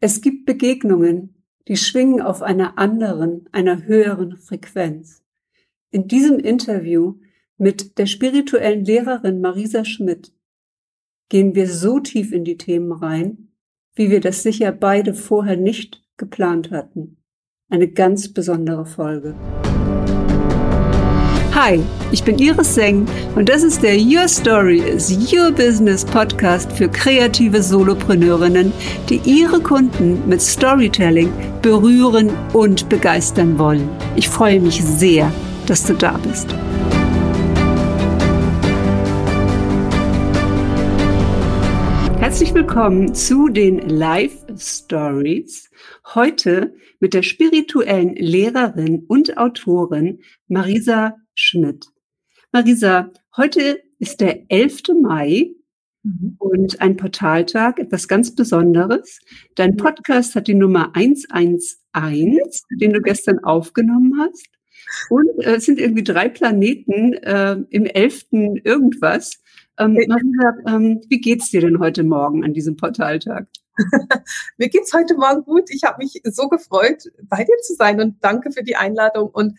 Es gibt Begegnungen, die schwingen auf einer anderen, einer höheren Frequenz. In diesem Interview mit der spirituellen Lehrerin Marisa Schmidt gehen wir so tief in die Themen rein, wie wir das sicher beide vorher nicht geplant hatten. Eine ganz besondere Folge. Hi, ich bin Iris Seng und das ist der Your Story is Your Business Podcast für kreative Solopreneurinnen, die ihre Kunden mit Storytelling berühren und begeistern wollen. Ich freue mich sehr, dass du da bist. Herzlich willkommen zu den Live Stories. Heute mit der spirituellen Lehrerin und Autorin Marisa Schmidt. Marisa, heute ist der 11. Mai mhm. und ein Portaltag, etwas ganz Besonderes. Dein Podcast hat die Nummer 111, den du gestern aufgenommen hast. Und äh, es sind irgendwie drei Planeten äh, im 11. irgendwas. Ähm, Marisa, ähm, wie geht's dir denn heute Morgen an diesem Portaltag? Mir geht's heute Morgen gut. Ich habe mich so gefreut, bei dir zu sein und danke für die Einladung. Und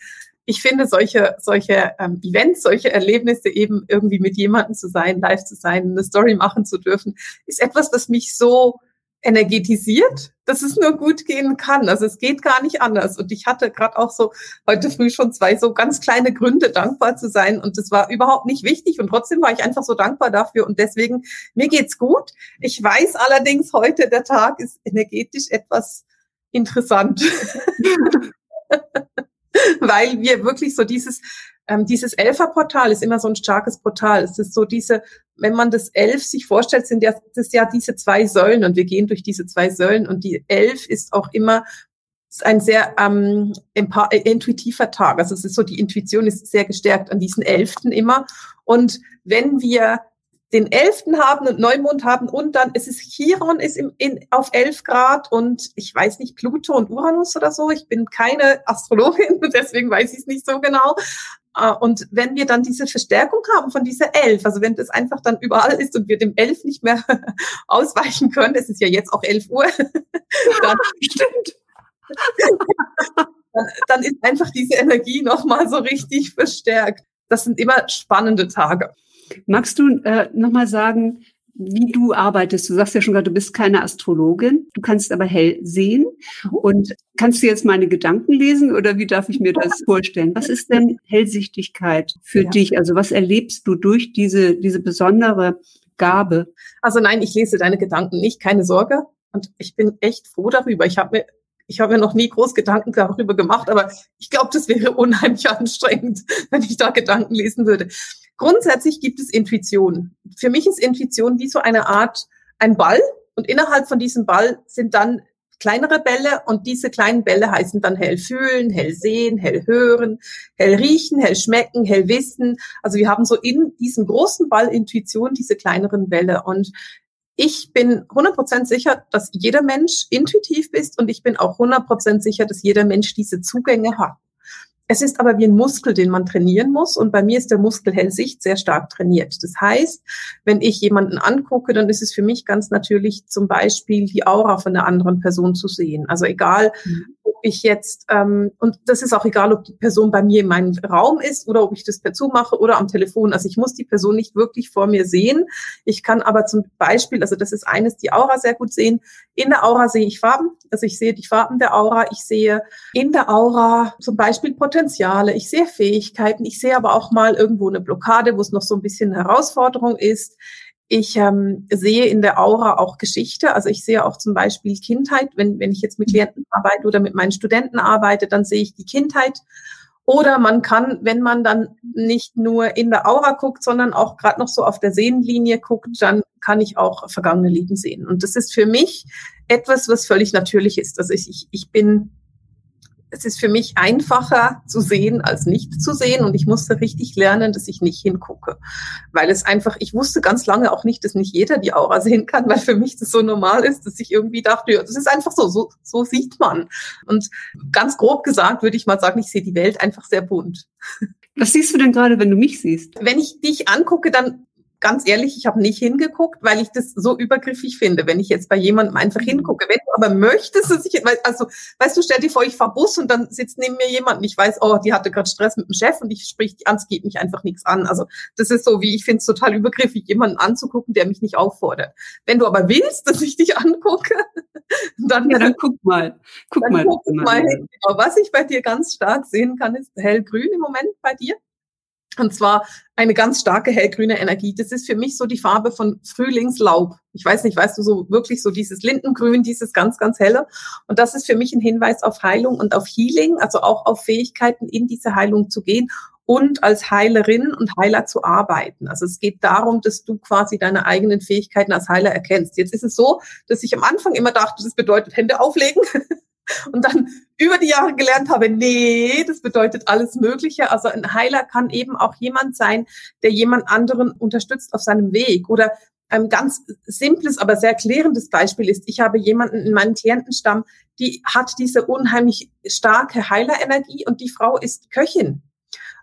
ich finde solche, solche ähm, Events, solche Erlebnisse eben irgendwie mit jemandem zu sein, live zu sein, eine Story machen zu dürfen, ist etwas, das mich so energetisiert, dass es nur gut gehen kann. Also es geht gar nicht anders. Und ich hatte gerade auch so heute früh schon zwei so ganz kleine Gründe, dankbar zu sein. Und das war überhaupt nicht wichtig. Und trotzdem war ich einfach so dankbar dafür. Und deswegen, mir geht's gut. Ich weiß allerdings, heute der Tag ist energetisch etwas interessant. weil wir wirklich so dieses, ähm, dieses Elferportal ist immer so ein starkes Portal. Es ist so diese, wenn man das Elf sich vorstellt, sind ja, das ja diese zwei Säulen und wir gehen durch diese zwei Säulen und die Elf ist auch immer ist ein sehr ähm, äh, intuitiver Tag. Also es ist so, die Intuition ist sehr gestärkt an diesen Elften immer. Und wenn wir den Elften haben und Neumond haben und dann es ist Chiron ist im, in, auf 11 Grad und ich weiß nicht Pluto und Uranus oder so. Ich bin keine Astrologin, deswegen weiß ich es nicht so genau. Äh, und wenn wir dann diese Verstärkung haben von dieser Elf, also wenn das einfach dann überall ist und wir dem Elf nicht mehr ausweichen können, es ist ja jetzt auch 11 Uhr, dann, dann, dann ist einfach diese Energie nochmal so richtig verstärkt. Das sind immer spannende Tage. Magst du äh, nochmal sagen, wie du arbeitest? Du sagst ja schon gerade, du bist keine Astrologin, du kannst aber hell sehen. Und kannst du jetzt meine Gedanken lesen oder wie darf ich mir das vorstellen? Was ist denn Hellsichtigkeit für ja. dich? Also was erlebst du durch diese, diese besondere Gabe? Also nein, ich lese deine Gedanken nicht, keine Sorge. Und ich bin echt froh darüber. Ich habe mir ich habe mir noch nie groß Gedanken darüber gemacht, aber ich glaube, das wäre unheimlich anstrengend, wenn ich da Gedanken lesen würde. Grundsätzlich gibt es Intuition. Für mich ist Intuition wie so eine Art ein Ball und innerhalb von diesem Ball sind dann kleinere Bälle und diese kleinen Bälle heißen dann hell fühlen, hell sehen, hell hören, hell riechen, hell schmecken, hell wissen. Also wir haben so in diesem großen Ball Intuition diese kleineren Bälle und ich bin 100% sicher, dass jeder Mensch intuitiv ist und ich bin auch 100% sicher, dass jeder Mensch diese Zugänge hat. Es ist aber wie ein Muskel, den man trainieren muss. Und bei mir ist der Muskel Hellsicht sehr stark trainiert. Das heißt, wenn ich jemanden angucke, dann ist es für mich ganz natürlich zum Beispiel die Aura von der anderen Person zu sehen. Also egal, mhm ich jetzt, ähm, und das ist auch egal, ob die Person bei mir in meinem Raum ist oder ob ich das per Zoom mache oder am Telefon. Also ich muss die Person nicht wirklich vor mir sehen. Ich kann aber zum Beispiel, also das ist eines, die Aura sehr gut sehen. In der Aura sehe ich Farben, also ich sehe die Farben der Aura. Ich sehe in der Aura zum Beispiel Potenziale. Ich sehe Fähigkeiten. Ich sehe aber auch mal irgendwo eine Blockade, wo es noch so ein bisschen Herausforderung ist. Ich ähm, sehe in der Aura auch Geschichte. Also ich sehe auch zum Beispiel Kindheit. Wenn, wenn ich jetzt mit Klienten arbeite oder mit meinen Studenten arbeite, dann sehe ich die Kindheit. Oder man kann, wenn man dann nicht nur in der Aura guckt, sondern auch gerade noch so auf der Sehnenlinie guckt, dann kann ich auch vergangene Leben sehen. Und das ist für mich etwas, was völlig natürlich ist. Also ich, ich, ich bin es ist für mich einfacher zu sehen als nicht zu sehen und ich musste richtig lernen, dass ich nicht hingucke, weil es einfach, ich wusste ganz lange auch nicht, dass nicht jeder die Aura sehen kann, weil für mich das so normal ist, dass ich irgendwie dachte, ja, das ist einfach so, so, so sieht man. Und ganz grob gesagt würde ich mal sagen, ich sehe die Welt einfach sehr bunt. Was siehst du denn gerade, wenn du mich siehst? Wenn ich dich angucke, dann ganz ehrlich, ich habe nicht hingeguckt, weil ich das so übergriffig finde, wenn ich jetzt bei jemandem einfach mhm. hingucke. Wenn du aber möchtest, dass ich, also, weißt du, stell dir vor, ich fahr Bus und dann sitzt neben mir jemand und ich weiß, oh, die hatte gerade Stress mit dem Chef und ich sprich die an, es geht mich einfach nichts an. Also das ist so, wie ich finde es total übergriffig, jemanden anzugucken, der mich nicht auffordert. Wenn du aber willst, dass ich dich angucke, dann, ja, dann guck mal, guck mal. Guck mal hin. Was ich bei dir ganz stark sehen kann, ist hellgrün im Moment bei dir. Und zwar eine ganz starke hellgrüne Energie. Das ist für mich so die Farbe von Frühlingslaub. Ich weiß nicht, weißt du, so wirklich so dieses Lindengrün, dieses ganz, ganz helle. Und das ist für mich ein Hinweis auf Heilung und auf Healing, also auch auf Fähigkeiten, in diese Heilung zu gehen und als Heilerin und Heiler zu arbeiten. Also es geht darum, dass du quasi deine eigenen Fähigkeiten als Heiler erkennst. Jetzt ist es so, dass ich am Anfang immer dachte, das bedeutet Hände auflegen. und dann über die Jahre gelernt habe, nee, das bedeutet alles Mögliche. Also ein Heiler kann eben auch jemand sein, der jemand anderen unterstützt auf seinem Weg oder ein ganz simples, aber sehr klärendes Beispiel ist, ich habe jemanden in meinem Klientenstamm, die hat diese unheimlich starke Heilerenergie und die Frau ist Köchin.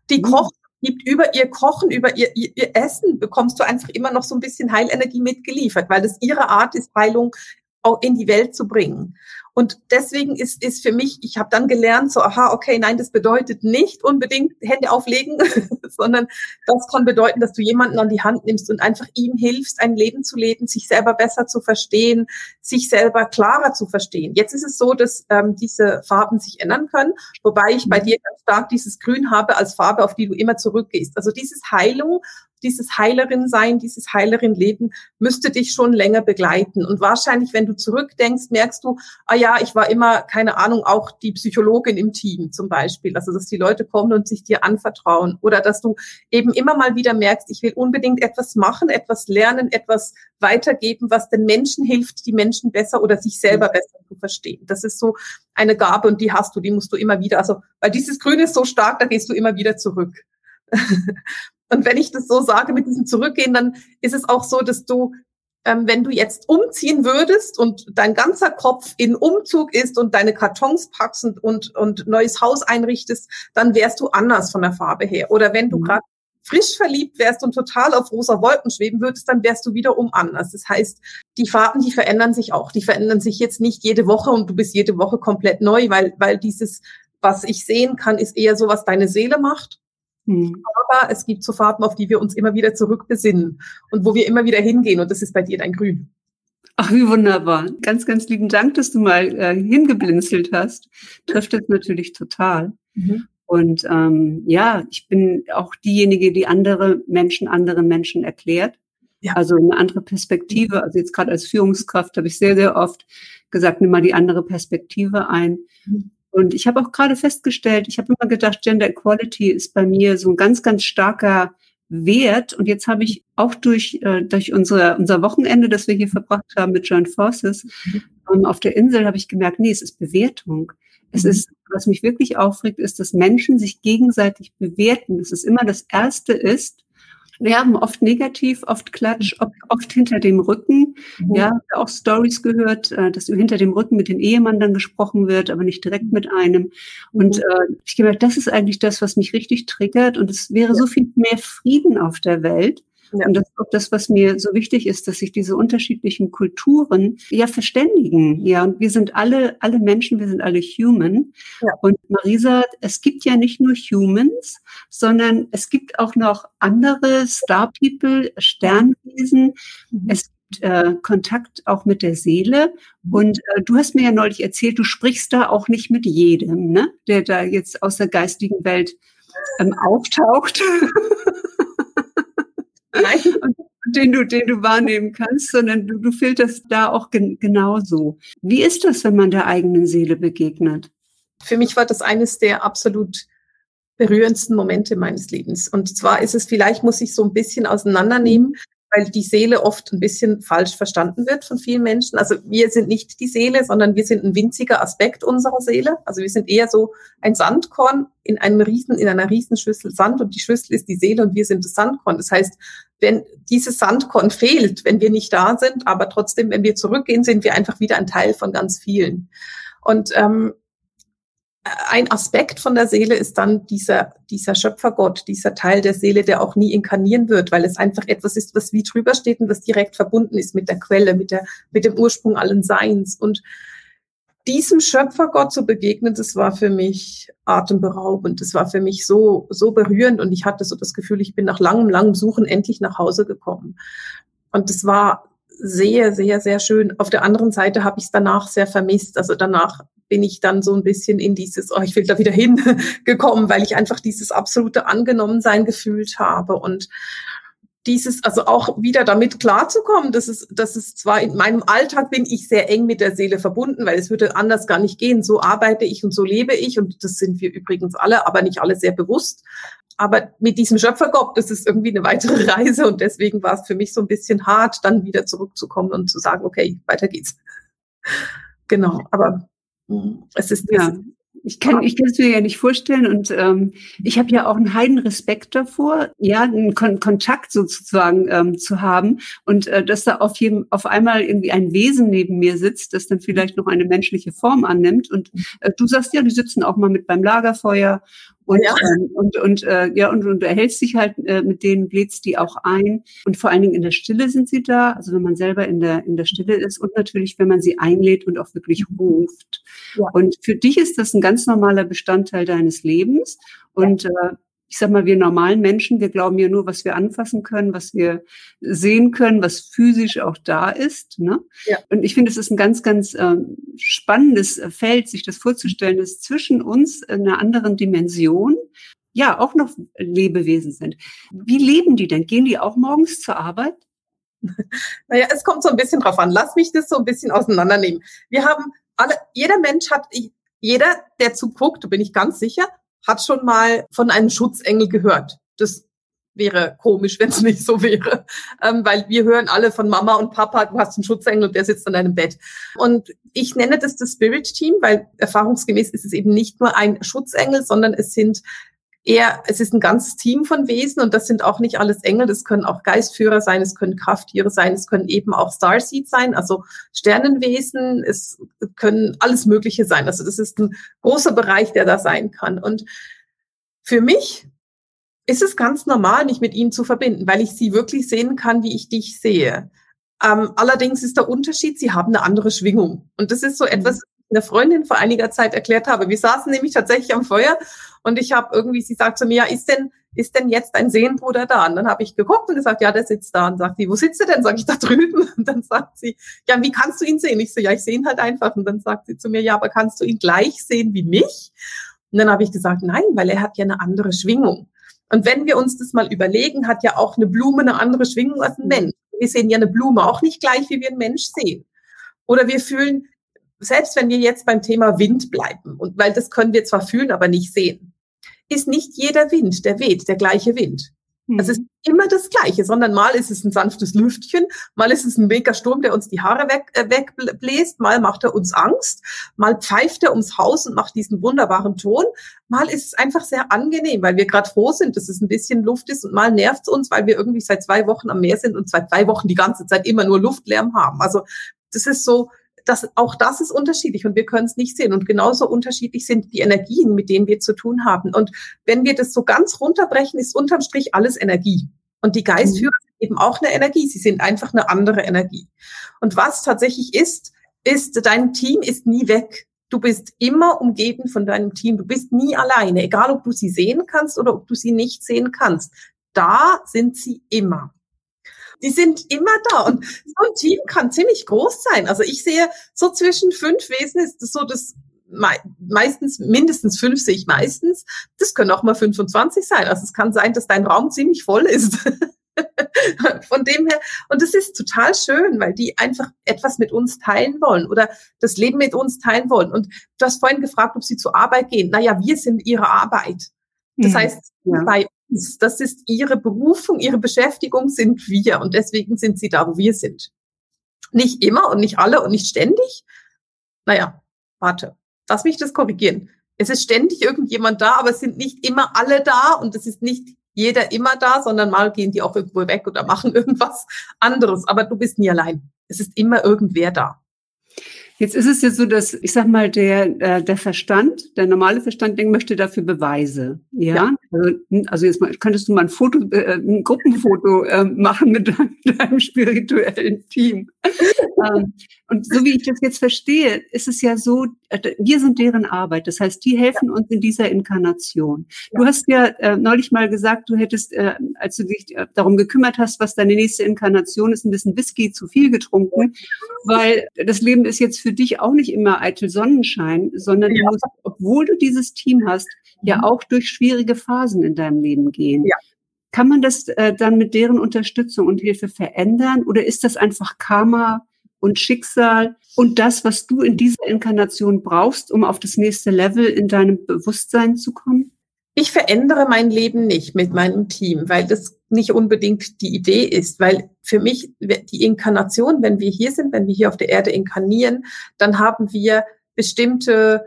Die mhm. kocht gibt über ihr Kochen, über ihr, ihr, ihr Essen, bekommst du einfach immer noch so ein bisschen Heilenergie mitgeliefert, weil das ihre Art ist, Heilung auch in die Welt zu bringen. Und deswegen ist, ist für mich, ich habe dann gelernt, so, aha, okay, nein, das bedeutet nicht unbedingt Hände auflegen, sondern das kann bedeuten, dass du jemanden an die Hand nimmst und einfach ihm hilfst, ein Leben zu leben, sich selber besser zu verstehen, sich selber klarer zu verstehen. Jetzt ist es so, dass ähm, diese Farben sich ändern können, wobei ich bei mhm. dir ganz stark dieses Grün habe als Farbe, auf die du immer zurückgehst. Also dieses Heilung dieses Heilerin sein, dieses Heilerin Leben müsste dich schon länger begleiten. Und wahrscheinlich, wenn du zurückdenkst, merkst du, ah ja, ich war immer, keine Ahnung, auch die Psychologin im Team zum Beispiel. Also, dass die Leute kommen und sich dir anvertrauen. Oder dass du eben immer mal wieder merkst, ich will unbedingt etwas machen, etwas lernen, etwas weitergeben, was den Menschen hilft, die Menschen besser oder sich selber besser zu verstehen. Das ist so eine Gabe und die hast du, die musst du immer wieder, also, weil dieses Grün ist so stark, da gehst du immer wieder zurück. Und wenn ich das so sage mit diesem Zurückgehen, dann ist es auch so, dass du, ähm, wenn du jetzt umziehen würdest und dein ganzer Kopf in Umzug ist und deine Kartons packst und, und, und neues Haus einrichtest, dann wärst du anders von der Farbe her. Oder wenn du mhm. gerade frisch verliebt wärst und total auf rosa Wolken schweben würdest, dann wärst du wiederum anders. Das heißt, die Farben, die verändern sich auch. Die verändern sich jetzt nicht jede Woche und du bist jede Woche komplett neu, weil, weil dieses, was ich sehen kann, ist eher so, was deine Seele macht. Mhm. Aber es gibt so Farben, auf die wir uns immer wieder zurückbesinnen und wo wir immer wieder hingehen. Und das ist bei dir dein Grün. Ach, wie wunderbar. Ganz, ganz lieben Dank, dass du mal äh, hingeblinzelt hast. Trifft es natürlich total. Mhm. Und ähm, ja, ich bin auch diejenige, die andere Menschen anderen Menschen erklärt. Ja. Also eine andere Perspektive. Also jetzt gerade als Führungskraft habe ich sehr, sehr oft gesagt, nimm mal die andere Perspektive ein. Mhm. Und ich habe auch gerade festgestellt, ich habe immer gedacht, Gender Equality ist bei mir so ein ganz, ganz starker Wert. Und jetzt habe ich auch durch, äh, durch unsere, unser Wochenende, das wir hier verbracht haben mit Joint Forces mhm. ähm, auf der Insel, habe ich gemerkt, nee, es ist Bewertung. Es mhm. ist, was mich wirklich aufregt, ist, dass Menschen sich gegenseitig bewerten. Dass es immer das Erste ist, wir haben oft negativ, oft Klatsch, oft hinter dem Rücken. Mhm. Ja, auch Stories gehört, äh, dass hinter dem Rücken mit den Ehemann dann gesprochen wird, aber nicht direkt mit einem. Und mhm. äh, ich gemerkt, das ist eigentlich das, was mich richtig triggert. Und es wäre so viel mehr Frieden auf der Welt, ja. Und das ist auch das, was mir so wichtig ist, dass sich diese unterschiedlichen Kulturen ja verständigen. Ja, und wir sind alle, alle Menschen, wir sind alle human. Ja. Und Marisa, es gibt ja nicht nur Humans, sondern es gibt auch noch andere Star People, Sternwesen. Mhm. Es gibt äh, Kontakt auch mit der Seele. Und äh, du hast mir ja neulich erzählt, du sprichst da auch nicht mit jedem, ne? der da jetzt aus der geistigen Welt ähm, auftaucht. den du, den du wahrnehmen kannst, sondern du, du filterst da auch gen genauso. Wie ist das, wenn man der eigenen Seele begegnet? Für mich war das eines der absolut berührendsten Momente meines Lebens. Und zwar ist es, vielleicht muss ich so ein bisschen auseinandernehmen, weil die Seele oft ein bisschen falsch verstanden wird von vielen Menschen. Also wir sind nicht die Seele, sondern wir sind ein winziger Aspekt unserer Seele. Also wir sind eher so ein Sandkorn in einem riesen, in einer riesen Schüssel Sand und die Schüssel ist die Seele und wir sind das Sandkorn. Das heißt, wenn dieses Sandkorn fehlt, wenn wir nicht da sind, aber trotzdem, wenn wir zurückgehen, sind wir einfach wieder ein Teil von ganz vielen. Und ähm, ein Aspekt von der Seele ist dann dieser, dieser Schöpfergott, dieser Teil der Seele, der auch nie inkarnieren wird, weil es einfach etwas ist, was wie drüber steht und was direkt verbunden ist mit der Quelle, mit der, mit dem Ursprung allen Seins. Und diesem Schöpfergott zu begegnen, das war für mich atemberaubend. Das war für mich so, so berührend und ich hatte so das Gefühl, ich bin nach langem, langem Suchen endlich nach Hause gekommen. Und das war sehr, sehr, sehr schön. Auf der anderen Seite habe ich es danach sehr vermisst. Also danach bin ich dann so ein bisschen in dieses, oh, ich will da wieder hin gekommen, weil ich einfach dieses absolute Angenommensein gefühlt habe und dieses, also auch wieder damit klarzukommen, dass es, dass es zwar in meinem Alltag bin ich sehr eng mit der Seele verbunden, weil es würde anders gar nicht gehen. So arbeite ich und so lebe ich und das sind wir übrigens alle, aber nicht alle sehr bewusst. Aber mit diesem Schöpfergott, das ist irgendwie eine weitere Reise und deswegen war es für mich so ein bisschen hart, dann wieder zurückzukommen und zu sagen, okay, weiter geht's. Genau, aber es ist ja. Ich kann, ich kann es mir ja nicht vorstellen und ähm, ich habe ja auch einen heiden Respekt davor, ja, einen Kon Kontakt sozusagen ähm, zu haben und äh, dass da auf jedem, auf einmal irgendwie ein Wesen neben mir sitzt, das dann vielleicht noch eine menschliche Form annimmt und äh, du sagst ja, die sitzen auch mal mit beim Lagerfeuer und, ja. ähm, und, und, äh, ja, und, und du erhältst dich halt äh, mit denen, bläst die auch ein. Und vor allen Dingen in der Stille sind sie da, also wenn man selber in der, in der Stille ist und natürlich, wenn man sie einlädt und auch wirklich ruft. Ja. Und für dich ist das ein ganz normaler Bestandteil deines Lebens. Und äh, ich sag mal, wir normalen Menschen, wir glauben ja nur, was wir anfassen können, was wir sehen können, was physisch auch da ist. Ne? Ja. Und ich finde, es ist ein ganz, ganz äh, spannendes Feld, sich das vorzustellen, dass zwischen uns in einer anderen Dimension ja auch noch Lebewesen sind. Wie leben die denn? Gehen die auch morgens zur Arbeit? Naja, es kommt so ein bisschen drauf an. Lass mich das so ein bisschen auseinandernehmen. Wir haben alle, jeder Mensch hat, jeder, der zuguckt, bin ich ganz sicher, hat schon mal von einem Schutzengel gehört. Das wäre komisch, wenn es nicht so wäre, ähm, weil wir hören alle von Mama und Papa, du hast einen Schutzengel und der sitzt an deinem Bett. Und ich nenne das das Spirit Team, weil erfahrungsgemäß ist es eben nicht nur ein Schutzengel, sondern es sind eher, es ist ein ganzes Team von Wesen und das sind auch nicht alles Engel, das können auch Geistführer sein, es können Krafttiere sein, es können eben auch Starseed sein, also Sternenwesen, es können alles Mögliche sein. Also das ist ein großer Bereich, der da sein kann. Und für mich ist es ganz normal, mich mit ihnen zu verbinden, weil ich sie wirklich sehen kann, wie ich dich sehe. Ähm, allerdings ist der Unterschied, sie haben eine andere Schwingung. Und das ist so etwas, einer Freundin vor einiger Zeit erklärt habe. Wir saßen nämlich tatsächlich am Feuer und ich habe irgendwie, sie sagt zu mir, ja, ist denn, ist denn jetzt dein Seelenbruder da? Und dann habe ich geguckt und gesagt, ja, der sitzt da. Und sagt sie, wo sitzt er denn? Sag ich, da drüben. Und dann sagt sie, ja, wie kannst du ihn sehen? Ich so, ja, ich sehe ihn halt einfach. Und dann sagt sie zu mir, ja, aber kannst du ihn gleich sehen wie mich? Und dann habe ich gesagt, nein, weil er hat ja eine andere Schwingung. Und wenn wir uns das mal überlegen, hat ja auch eine Blume eine andere Schwingung als ein Mensch. Wir sehen ja eine Blume auch nicht gleich, wie wir einen Mensch sehen. Oder wir fühlen selbst wenn wir jetzt beim Thema Wind bleiben, und weil das können wir zwar fühlen, aber nicht sehen, ist nicht jeder Wind, der weht, der gleiche Wind. Mhm. Es ist immer das Gleiche, sondern mal ist es ein sanftes Lüftchen, mal ist es ein mega Sturm, der uns die Haare weg, äh, wegbläst, mal macht er uns Angst, mal pfeift er ums Haus und macht diesen wunderbaren Ton, mal ist es einfach sehr angenehm, weil wir gerade froh sind, dass es ein bisschen Luft ist und mal nervt es uns, weil wir irgendwie seit zwei Wochen am Meer sind und seit zwei Wochen die ganze Zeit immer nur Luftlärm haben. Also das ist so, das, auch das ist unterschiedlich und wir können es nicht sehen. Und genauso unterschiedlich sind die Energien, mit denen wir zu tun haben. Und wenn wir das so ganz runterbrechen, ist unterm Strich alles Energie. Und die Geistführer mhm. sind eben auch eine Energie. Sie sind einfach eine andere Energie. Und was tatsächlich ist, ist, dein Team ist nie weg. Du bist immer umgeben von deinem Team. Du bist nie alleine, egal ob du sie sehen kannst oder ob du sie nicht sehen kannst. Da sind sie immer. Die sind immer da. Und so ein Team kann ziemlich groß sein. Also ich sehe so zwischen fünf Wesen ist das so das meistens, mindestens fünf sehe ich meistens. Das können auch mal 25 sein. Also es kann sein, dass dein Raum ziemlich voll ist. Von dem her, und das ist total schön, weil die einfach etwas mit uns teilen wollen oder das Leben mit uns teilen wollen. Und du hast vorhin gefragt, ob sie zur Arbeit gehen. Naja, wir sind ihre Arbeit. Das mhm. heißt, ja. bei das ist ihre Berufung, ihre Beschäftigung sind wir und deswegen sind sie da, wo wir sind. Nicht immer und nicht alle und nicht ständig. Naja, warte, lass mich das korrigieren. Es ist ständig irgendjemand da, aber es sind nicht immer alle da und es ist nicht jeder immer da, sondern mal gehen die auch irgendwo weg oder machen irgendwas anderes. Aber du bist nie allein. Es ist immer irgendwer da. Jetzt ist es ja so, dass ich sag mal der äh, der Verstand, der normale Verstand, denkt, möchte dafür Beweise. Ja, ja. Also, hm, also, jetzt mal, könntest du mal ein Foto, äh, ein Gruppenfoto äh, machen mit deinem, deinem spirituellen Team. ähm, und so wie ich das jetzt verstehe, ist es ja so, äh, wir sind deren Arbeit. Das heißt, die helfen uns in dieser Inkarnation. Du hast ja äh, neulich mal gesagt, du hättest, äh, als du dich äh, darum gekümmert hast, was deine nächste Inkarnation ist, ein bisschen Whisky zu viel getrunken, weil das Leben ist jetzt für dich auch nicht immer eitel Sonnenschein, sondern ja. du musst, obwohl du dieses Team hast, ja mhm. auch durch schwierige Phasen in deinem Leben gehen. Ja. Kann man das äh, dann mit deren Unterstützung und Hilfe verändern oder ist das einfach Karma und Schicksal und das, was du in dieser Inkarnation brauchst, um auf das nächste Level in deinem Bewusstsein zu kommen? Ich verändere mein Leben nicht mit meinem Team, weil das nicht unbedingt die Idee ist, weil für mich die Inkarnation, wenn wir hier sind, wenn wir hier auf der Erde inkarnieren, dann haben wir bestimmte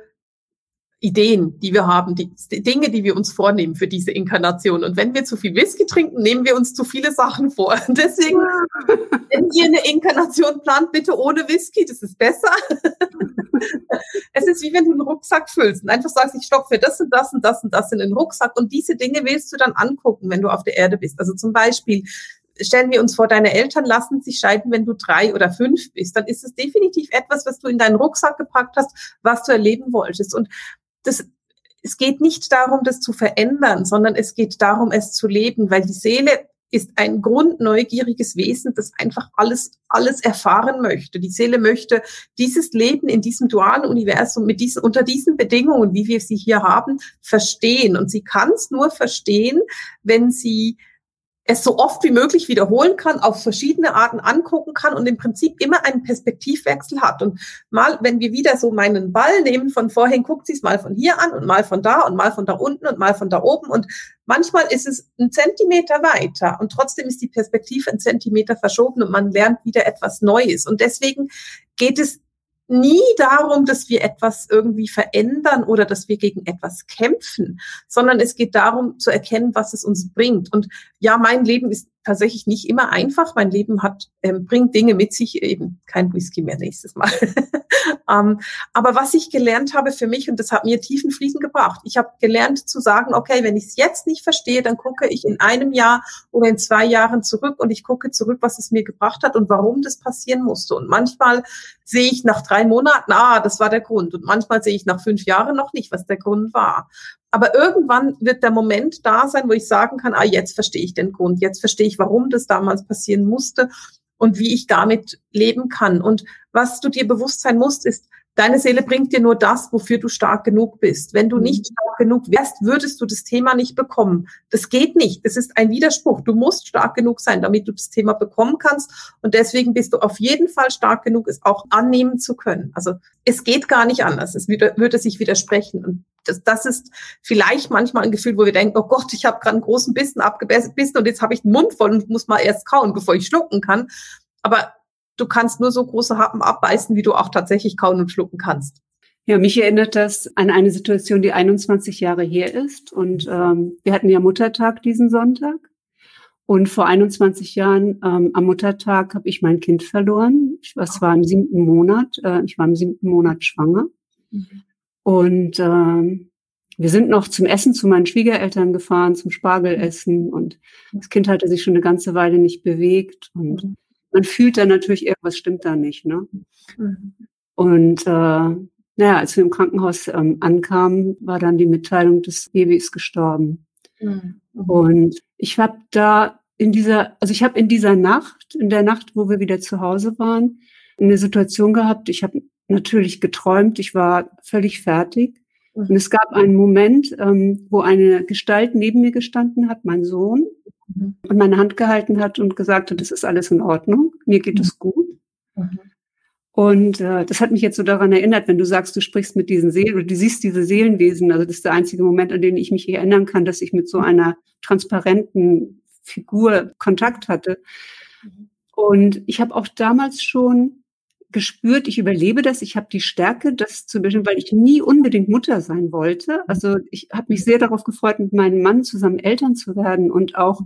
Ideen, die wir haben, die, die, Dinge, die wir uns vornehmen für diese Inkarnation. Und wenn wir zu viel Whisky trinken, nehmen wir uns zu viele Sachen vor. Deswegen, wenn ihr eine Inkarnation plant, bitte ohne Whisky, das ist besser. es ist wie wenn du einen Rucksack füllst und einfach sagst, ich stopfe das und das und das und das in den Rucksack. Und diese Dinge willst du dann angucken, wenn du auf der Erde bist. Also zum Beispiel, stellen wir uns vor, deine Eltern lassen sich scheiden, wenn du drei oder fünf bist, dann ist es definitiv etwas, was du in deinen Rucksack gepackt hast, was du erleben wolltest. Und das, es geht nicht darum, das zu verändern, sondern es geht darum, es zu leben, weil die Seele ist ein grundneugieriges Wesen, das einfach alles, alles erfahren möchte. Die Seele möchte dieses Leben in diesem dualen Universum mit diesen, unter diesen Bedingungen, wie wir sie hier haben, verstehen. Und sie kann es nur verstehen, wenn sie es so oft wie möglich wiederholen kann, auf verschiedene Arten angucken kann und im Prinzip immer einen Perspektivwechsel hat. Und mal, wenn wir wieder so meinen Ball nehmen von vorhin, guckt sie es mal von hier an und mal von da und mal von da unten und mal von da oben und manchmal ist es ein Zentimeter weiter und trotzdem ist die Perspektive ein Zentimeter verschoben und man lernt wieder etwas Neues. Und deswegen geht es nie darum, dass wir etwas irgendwie verändern oder dass wir gegen etwas kämpfen, sondern es geht darum zu erkennen, was es uns bringt. Und ja, mein Leben ist tatsächlich nicht immer einfach. Mein Leben hat, ähm, bringt Dinge mit sich, eben kein Whisky mehr nächstes Mal. ähm, aber was ich gelernt habe für mich, und das hat mir tiefen Frieden gebracht, ich habe gelernt zu sagen, okay, wenn ich es jetzt nicht verstehe, dann gucke ich in einem Jahr oder in zwei Jahren zurück und ich gucke zurück, was es mir gebracht hat und warum das passieren musste. Und manchmal sehe ich nach drei Monaten, ah, das war der Grund. Und manchmal sehe ich nach fünf Jahren noch nicht, was der Grund war. Aber irgendwann wird der Moment da sein, wo ich sagen kann, ah, jetzt verstehe ich den Grund, jetzt verstehe ich, warum das damals passieren musste und wie ich damit leben kann. Und was du dir bewusst sein musst, ist, Deine Seele bringt dir nur das, wofür du stark genug bist. Wenn du mhm. nicht stark genug wärst, würdest du das Thema nicht bekommen. Das geht nicht. Das ist ein Widerspruch. Du musst stark genug sein, damit du das Thema bekommen kannst. Und deswegen bist du auf jeden Fall stark genug, es auch annehmen zu können. Also es geht gar nicht anders. Es würde, würde sich widersprechen. Und das, das ist vielleicht manchmal ein Gefühl, wo wir denken, oh Gott, ich habe gerade einen großen Bissen abgebissen und jetzt habe ich den Mund voll und muss mal erst kauen, bevor ich schlucken kann. Aber du kannst nur so große Happen abbeißen, wie du auch tatsächlich kauen und schlucken kannst. Ja, mich erinnert das an eine Situation, die 21 Jahre her ist. Und ähm, wir hatten ja Muttertag diesen Sonntag. Und vor 21 Jahren ähm, am Muttertag habe ich mein Kind verloren. Ich war im siebten Monat. Äh, ich war im siebten Monat schwanger. Mhm. Und ähm, wir sind noch zum Essen zu meinen Schwiegereltern gefahren, zum Spargelessen. Und das Kind hatte sich schon eine ganze Weile nicht bewegt. Und mhm man fühlt dann natürlich, irgendwas stimmt da nicht. Ne? Mhm. Und äh, naja, als wir im Krankenhaus ähm, ankamen, war dann die Mitteilung, das Baby ist gestorben. Mhm. Und ich habe da in dieser, also ich habe in dieser Nacht, in der Nacht, wo wir wieder zu Hause waren, eine Situation gehabt. Ich habe natürlich geträumt, ich war völlig fertig. Mhm. Und es gab einen Moment, ähm, wo eine Gestalt neben mir gestanden hat, mein Sohn, mhm. und meine Hand gehalten hat und gesagt hat, das ist alles in Ordnung, mir geht mhm. es gut. Mhm. Und äh, das hat mich jetzt so daran erinnert, wenn du sagst, du sprichst mit diesen Seelen oder du siehst diese Seelenwesen, also das ist der einzige Moment, an den ich mich erinnern kann, dass ich mit so einer transparenten Figur Kontakt hatte. Mhm. Und ich habe auch damals schon gespürt, ich überlebe das, ich habe die Stärke, das zu bestimmen, weil ich nie unbedingt Mutter sein wollte. Also ich habe mich sehr darauf gefreut, mit meinem Mann zusammen Eltern zu werden und auch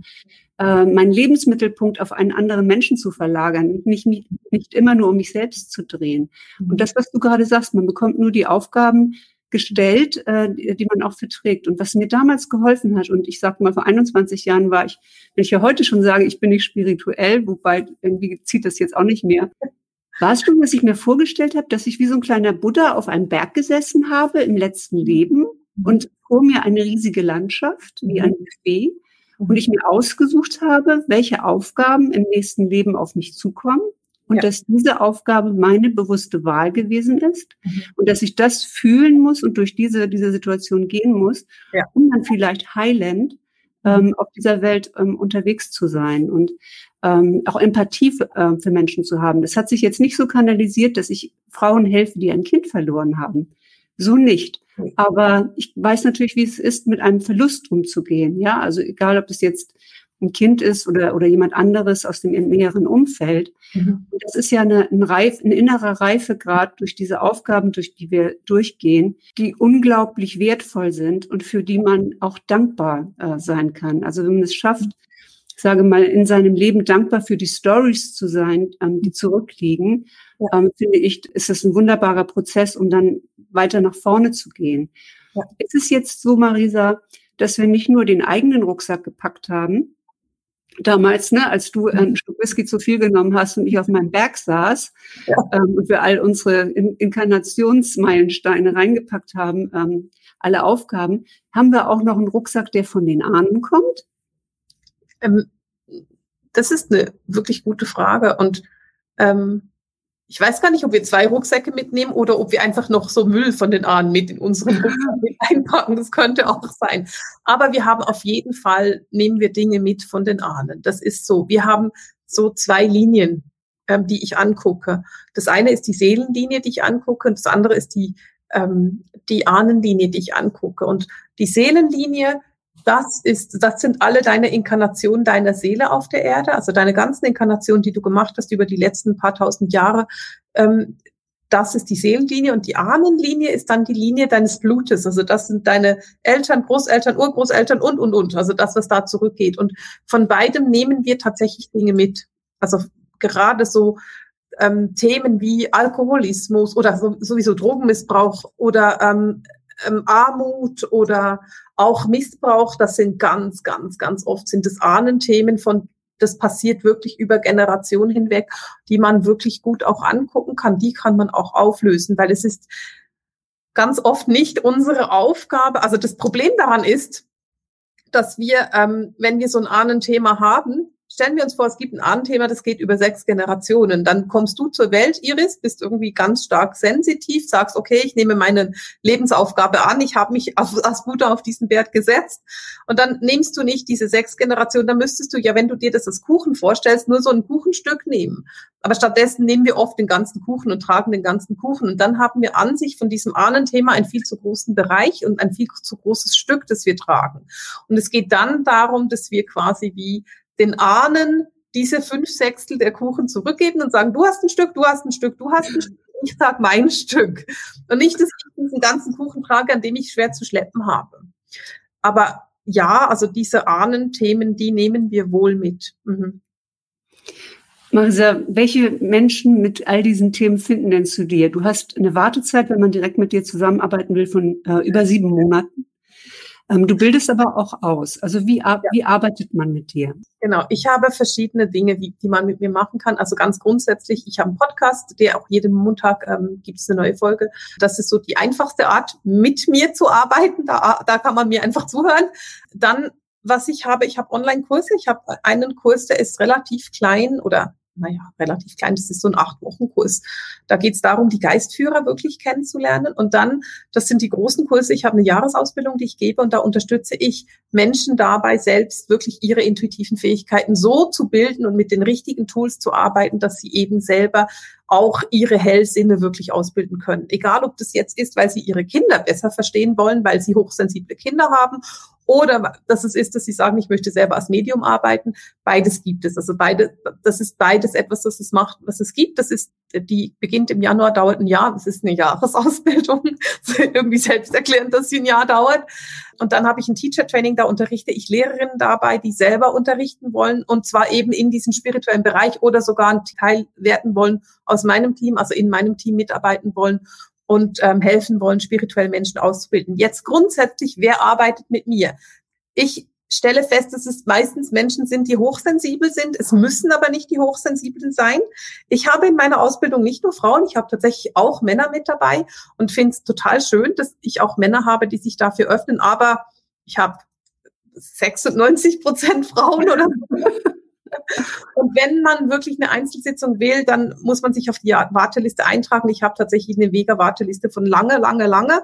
äh, meinen Lebensmittelpunkt auf einen anderen Menschen zu verlagern, nicht, nicht, nicht immer nur um mich selbst zu drehen. Und das, was du gerade sagst, man bekommt nur die Aufgaben gestellt, äh, die man auch verträgt. Und was mir damals geholfen hat, und ich sag mal, vor 21 Jahren war ich, wenn ich ja heute schon sage, ich bin nicht spirituell, wobei irgendwie zieht das jetzt auch nicht mehr, war es schon, dass ich mir vorgestellt habe, dass ich wie so ein kleiner Buddha auf einem Berg gesessen habe im letzten Leben und vor mir eine riesige Landschaft, wie ein Buffet und ich mir ausgesucht habe, welche Aufgaben im nächsten Leben auf mich zukommen und ja. dass diese Aufgabe meine bewusste Wahl gewesen ist mhm. und dass ich das fühlen muss und durch diese, diese Situation gehen muss, ja. um dann vielleicht heilend ähm, auf dieser Welt ähm, unterwegs zu sein und ähm, auch Empathie für, äh, für Menschen zu haben. Das hat sich jetzt nicht so kanalisiert, dass ich Frauen helfe, die ein Kind verloren haben. So nicht. Aber ich weiß natürlich, wie es ist, mit einem Verlust umzugehen. Ja, also egal, ob das jetzt ein Kind ist oder, oder jemand anderes aus dem näheren Umfeld. Mhm. Und das ist ja eine, ein, Reif, ein innerer Reifegrad durch diese Aufgaben, durch die wir durchgehen, die unglaublich wertvoll sind und für die man auch dankbar äh, sein kann. Also wenn man es schafft, ich sage mal, in seinem Leben dankbar für die Stories zu sein, ähm, die zurückliegen, ja. ähm, finde ich, ist das ein wunderbarer Prozess, um dann weiter nach vorne zu gehen. Ja. Es ist jetzt so, Marisa, dass wir nicht nur den eigenen Rucksack gepackt haben, damals, ne, als du mhm. ein Stück Whisky zu viel genommen hast und ich auf meinem Berg saß ja. ähm, und wir all unsere In Inkarnationsmeilensteine reingepackt haben, ähm, alle Aufgaben, haben wir auch noch einen Rucksack, der von den Ahnen kommt? Ähm, das ist eine wirklich gute Frage und ähm, ich weiß gar nicht, ob wir zwei Rucksäcke mitnehmen oder ob wir einfach noch so Müll von den Ahnen mit in unseren Rucksack einpacken. Das könnte auch sein. Aber wir haben auf jeden Fall, nehmen wir Dinge mit von den Ahnen. Das ist so. Wir haben so zwei Linien, ähm, die ich angucke. Das eine ist die Seelenlinie, die ich angucke, und das andere ist die, ähm, die Ahnenlinie, die ich angucke. Und die Seelenlinie das ist, das sind alle deine Inkarnationen deiner Seele auf der Erde, also deine ganzen Inkarnationen, die du gemacht hast über die letzten paar tausend Jahre. Ähm, das ist die Seelenlinie und die Ahnenlinie ist dann die Linie deines Blutes. Also das sind deine Eltern, Großeltern, Urgroßeltern und, und, und. Also das, was da zurückgeht. Und von beidem nehmen wir tatsächlich Dinge mit. Also gerade so ähm, Themen wie Alkoholismus oder so, sowieso Drogenmissbrauch oder ähm, ähm, Armut oder auch Missbrauch, das sind ganz, ganz, ganz oft sind es Ahnenthemen von das passiert wirklich über Generationen hinweg, die man wirklich gut auch angucken kann. Die kann man auch auflösen, weil es ist ganz oft nicht unsere Aufgabe. Also das Problem daran ist, dass wir, ähm, wenn wir so ein Ahnenthema haben, stellen wir uns vor, es gibt ein Ahnenthema, das geht über sechs Generationen. Dann kommst du zur Welt, Iris, bist irgendwie ganz stark sensitiv, sagst, okay, ich nehme meine Lebensaufgabe an, ich habe mich auf, als Mutter auf diesen Wert gesetzt. Und dann nimmst du nicht diese sechs Generationen, dann müsstest du ja, wenn du dir das als Kuchen vorstellst, nur so ein Kuchenstück nehmen. Aber stattdessen nehmen wir oft den ganzen Kuchen und tragen den ganzen Kuchen. Und dann haben wir an sich von diesem Ahnenthema einen viel zu großen Bereich und ein viel zu großes Stück, das wir tragen. Und es geht dann darum, dass wir quasi wie den Ahnen diese fünf Sechstel der Kuchen zurückgeben und sagen, du hast ein Stück, du hast ein Stück, du hast ein Stück, ich sag mein Stück. Und nicht, dass ich diesen ganzen Kuchen trage, an dem ich schwer zu schleppen habe. Aber ja, also diese Ahnenthemen, die nehmen wir wohl mit. Mhm. Marisa, welche Menschen mit all diesen Themen finden denn zu dir? Du hast eine Wartezeit, wenn man direkt mit dir zusammenarbeiten will, von äh, über sieben Monaten. Ähm, du bildest aber auch aus. Also wie, ja. wie arbeitet man mit dir? Genau, ich habe verschiedene Dinge, wie, die man mit mir machen kann. Also ganz grundsätzlich, ich habe einen Podcast, der auch jeden Montag ähm, gibt es eine neue Folge. Das ist so die einfachste Art, mit mir zu arbeiten. Da, da kann man mir einfach zuhören. Dann was ich habe, ich habe Online-Kurse. Ich habe einen Kurs, der ist relativ klein oder naja, relativ klein, das ist so ein Acht-Wochen-Kurs. Da geht es darum, die Geistführer wirklich kennenzulernen. Und dann, das sind die großen Kurse, ich habe eine Jahresausbildung, die ich gebe und da unterstütze ich Menschen dabei, selbst wirklich ihre intuitiven Fähigkeiten so zu bilden und mit den richtigen Tools zu arbeiten, dass sie eben selber auch ihre Hellsinne wirklich ausbilden können. Egal, ob das jetzt ist, weil sie ihre Kinder besser verstehen wollen, weil sie hochsensible Kinder haben oder dass es ist, dass sie sagen, ich möchte selber als Medium arbeiten. Beides gibt es. Also beide, das ist beides etwas, das es macht, was es gibt. Das ist, die beginnt im Januar, dauert ein Jahr. Das ist eine Jahresausbildung. irgendwie selbst erklären, dass sie ein Jahr dauert. Und dann habe ich ein Teacher Training, da unterrichte ich Lehrerinnen dabei, die selber unterrichten wollen und zwar eben in diesem spirituellen Bereich oder sogar einen Teil werden wollen aus meinem Team, also in meinem Team mitarbeiten wollen und ähm, helfen wollen, spirituell Menschen auszubilden. Jetzt grundsätzlich, wer arbeitet mit mir? Ich stelle fest, dass es meistens Menschen sind, die hochsensibel sind. Es müssen aber nicht die Hochsensiblen sein. Ich habe in meiner Ausbildung nicht nur Frauen, ich habe tatsächlich auch Männer mit dabei und finde es total schön, dass ich auch Männer habe, die sich dafür öffnen. Aber ich habe 96 Prozent Frauen oder und wenn man wirklich eine Einzelsitzung wählt, dann muss man sich auf die Warteliste eintragen. Ich habe tatsächlich eine Vega-Warteliste von lange, lange, lange.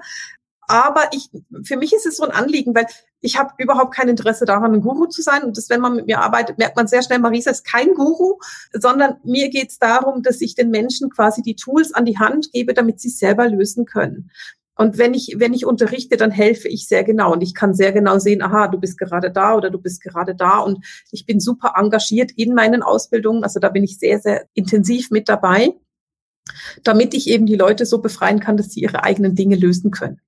Aber ich, für mich ist es so ein Anliegen, weil ich habe überhaupt kein Interesse daran, ein Guru zu sein. Und das, wenn man mit mir arbeitet, merkt man sehr schnell, Marisa ist kein Guru, sondern mir geht es darum, dass ich den Menschen quasi die Tools an die Hand gebe, damit sie selber lösen können. Und wenn ich, wenn ich unterrichte, dann helfe ich sehr genau und ich kann sehr genau sehen, aha, du bist gerade da oder du bist gerade da und ich bin super engagiert in meinen Ausbildungen. Also da bin ich sehr, sehr intensiv mit dabei, damit ich eben die Leute so befreien kann, dass sie ihre eigenen Dinge lösen können.